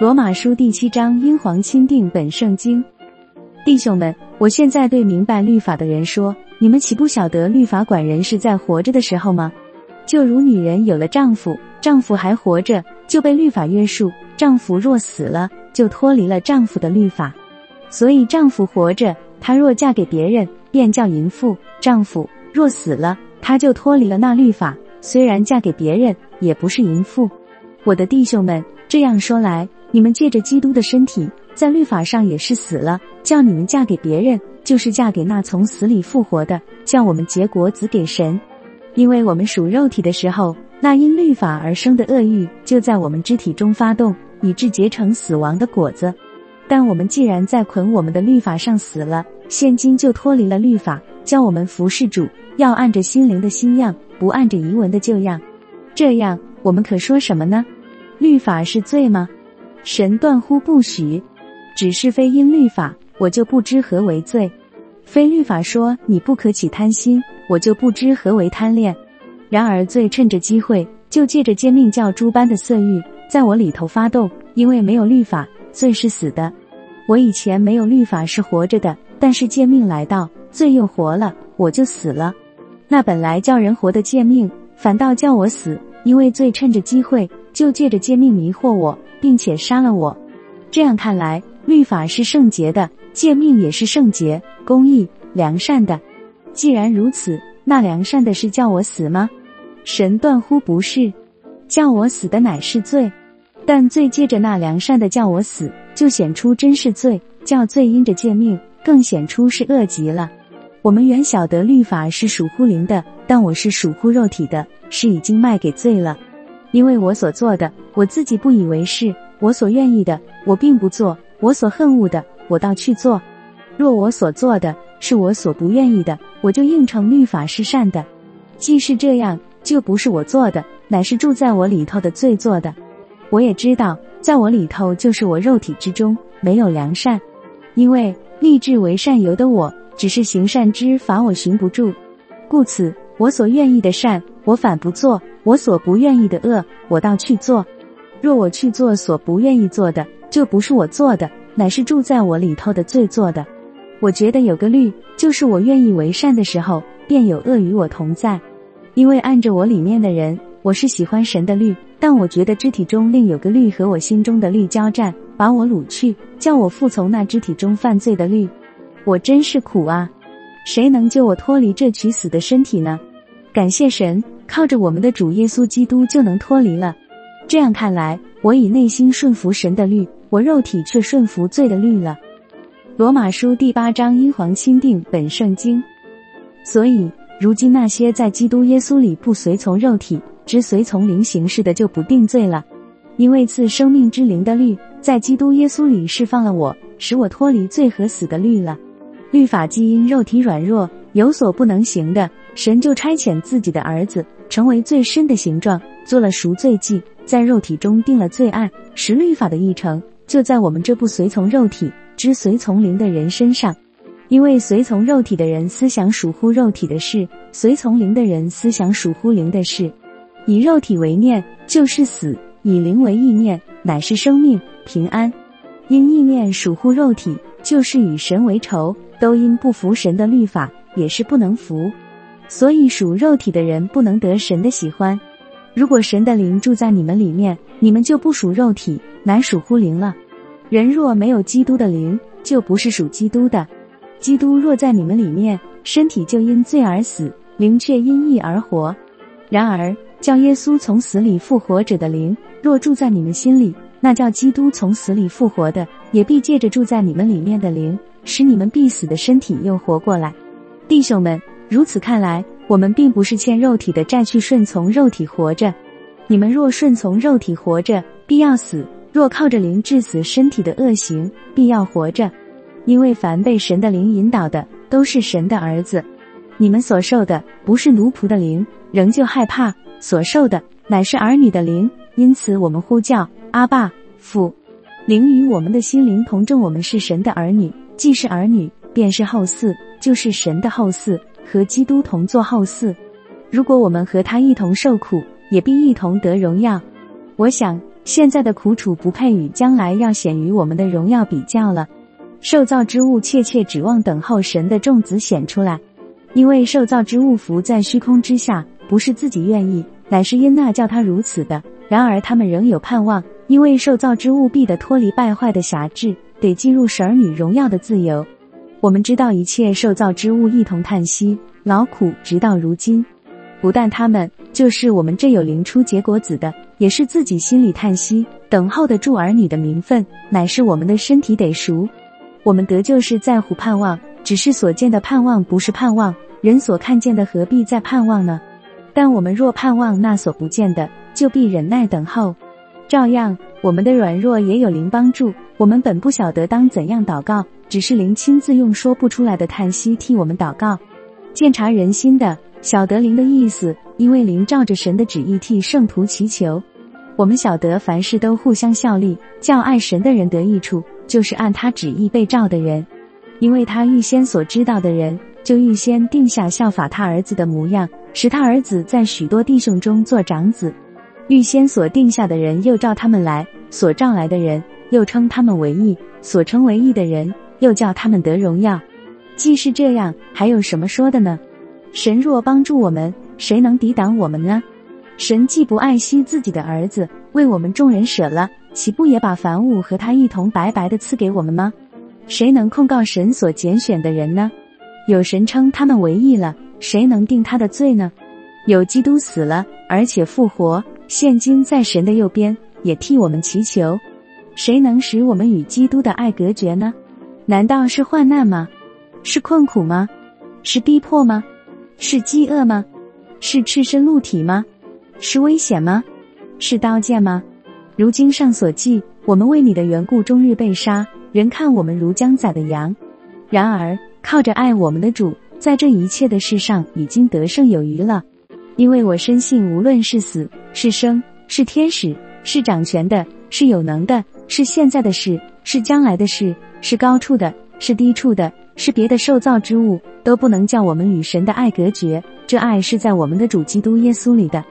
罗马书第七章，英皇钦定本圣经。弟兄们，我现在对明白律法的人说：你们岂不晓得律法管人是在活着的时候吗？就如女人有了丈夫，丈夫还活着，就被律法约束；丈夫若死了，就脱离了丈夫的律法。所以丈夫活着，她若嫁给别人，便叫淫妇；丈夫若死了，她就脱离了那律法，虽然嫁给别人，也不是淫妇。我的弟兄们，这样说来。你们借着基督的身体，在律法上也是死了，叫你们嫁给别人，就是嫁给那从死里复活的，叫我们结果子给神。因为我们属肉体的时候，那因律法而生的恶欲就在我们肢体中发动，以致结成死亡的果子。但我们既然在捆我们的律法上死了，现今就脱离了律法，叫我们服侍主，要按着心灵的新样，不按着遗文的旧样。这样，我们可说什么呢？律法是罪吗？神断乎不许，只是非因律法，我就不知何为罪；非律法说你不可起贪心，我就不知何为贪恋。然而罪趁着机会，就借着诫命叫诸般的色欲在我里头发动，因为没有律法，罪是死的。我以前没有律法是活着的，但是贱命来到，罪又活了，我就死了。那本来叫人活的贱命，反倒叫我死，因为罪趁着机会，就借着诫命迷惑我。并且杀了我，这样看来，律法是圣洁的，诫命也是圣洁、公义、良善的。既然如此，那良善的是叫我死吗？神断乎不是，叫我死的乃是罪。但罪借着那良善的叫我死，就显出真是罪；叫罪因着诫命，更显出是恶极了。我们原晓得律法是属乎灵的，但我是属乎肉体的，是已经卖给罪了。因为我所做的，我自己不以为是；我所愿意的，我并不做；我所恨恶的，我倒去做。若我所做的是我所不愿意的，我就应承律法是善的。既是这样，就不是我做的，乃是住在我里头的罪做的。我也知道，在我里头就是我肉体之中没有良善，因为立志为善由的我，只是行善之法我寻不住，故此我所愿意的善，我反不做。我所不愿意的恶，我倒去做；若我去做所不愿意做的，就不是我做的，乃是住在我里头的罪做的。我觉得有个律，就是我愿意为善的时候，便有恶与我同在。因为按着我里面的人，我是喜欢神的律，但我觉得肢体中另有个律和我心中的律交战，把我掳去，叫我服从那肢体中犯罪的律。我真是苦啊！谁能救我脱离这取死的身体呢？感谢神。靠着我们的主耶稣基督就能脱离了。这样看来，我以内心顺服神的律，我肉体却顺服罪的律了。罗马书第八章，英皇钦定本圣经。所以，如今那些在基督耶稣里不随从肉体，只随从灵行事的，就不定罪了。因为赐生命之灵的律，在基督耶稣里释放了我，使我脱离罪和死的律了。律法既因肉体软弱有所不能行的，神就差遣自己的儿子。成为最深的形状，做了赎罪祭，在肉体中定了罪案，使律法的议程就在我们这不随从肉体、只随从灵的人身上。因为随从肉体的人思想属乎肉体的事，随从灵的人思想属乎灵的事。以肉体为念，就是死；以灵为意念，乃是生命平安。因意念属乎肉体，就是与神为仇，都因不服神的律法，也是不能服。所以属肉体的人不能得神的喜欢。如果神的灵住在你们里面，你们就不属肉体，乃属乎灵了。人若没有基督的灵，就不是属基督的。基督若在你们里面，身体就因罪而死，灵却因义而活。然而叫耶稣从死里复活者的灵，若住在你们心里，那叫基督从死里复活的，也必借着住在你们里面的灵，使你们必死的身体又活过来。弟兄们。如此看来，我们并不是欠肉体的债去顺从肉体活着。你们若顺从肉体活着，必要死；若靠着灵致死身体的恶行，必要活着。因为凡被神的灵引导的，都是神的儿子。你们所受的不是奴仆的灵，仍旧害怕；所受的乃是儿女的灵。因此，我们呼叫阿爸父，灵与我们的心灵同证，我们是神的儿女。既是儿女，便是后嗣，就是神的后嗣。和基督同作后嗣，如果我们和他一同受苦，也必一同得荣耀。我想现在的苦楚不配与将来要显于我们的荣耀比较了。受造之物切切指望等候神的众子显出来，因为受造之物浮在虚空之下，不是自己愿意，乃是因那叫他如此的。然而他们仍有盼望，因为受造之物必得脱离败坏的辖制，得进入神儿女荣耀的自由。我们知道一切受造之物一同叹息劳苦，直到如今。不但他们，就是我们这有灵出结果子的，也是自己心里叹息，等候的住儿女的名分，乃是我们的身体得赎。我们得救是在乎盼望，只是所见的盼望不是盼望，人所看见的何必再盼望呢？但我们若盼望那所不见的。就必忍耐等候，照样我们的软弱也有灵帮助。我们本不晓得当怎样祷告，只是灵亲自用说不出来的叹息替我们祷告。鉴察人心的，晓得灵的意思，因为灵照着神的旨意替圣徒祈求。我们晓得凡事都互相效力，叫爱神的人得益处，就是按他旨意被召的人。因为他预先所知道的人，就预先定下效法他儿子的模样，使他儿子在许多弟兄中做长子。预先所定下的人，又召他们来；所召来的人，又称他们为义；所称为义的人，又叫他们得荣耀。既是这样，还有什么说的呢？神若帮助我们，谁能抵挡我们呢？神既不爱惜自己的儿子，为我们众人舍了，岂不也把凡物和他一同白白的赐给我们吗？谁能控告神所拣选的人呢？有神称他们为义了，谁能定他的罪呢？有基督死了，而且复活。现今在神的右边，也替我们祈求。谁能使我们与基督的爱隔绝呢？难道是患难吗？是困苦吗？是逼迫吗？是饥饿吗？是赤身露体吗？是危险吗？是刀剑吗？如经上所记，我们为你的缘故终日被杀，人看我们如将宰的羊。然而靠着爱我们的主，在这一切的事上已经得胜有余了。因为我深信，无论是死是生，是天使，是掌权的，是有能的，是现在的事，是将来的事，是高处的，是低处的，是别的受造之物，都不能叫我们与神的爱隔绝。这爱是在我们的主基督耶稣里的。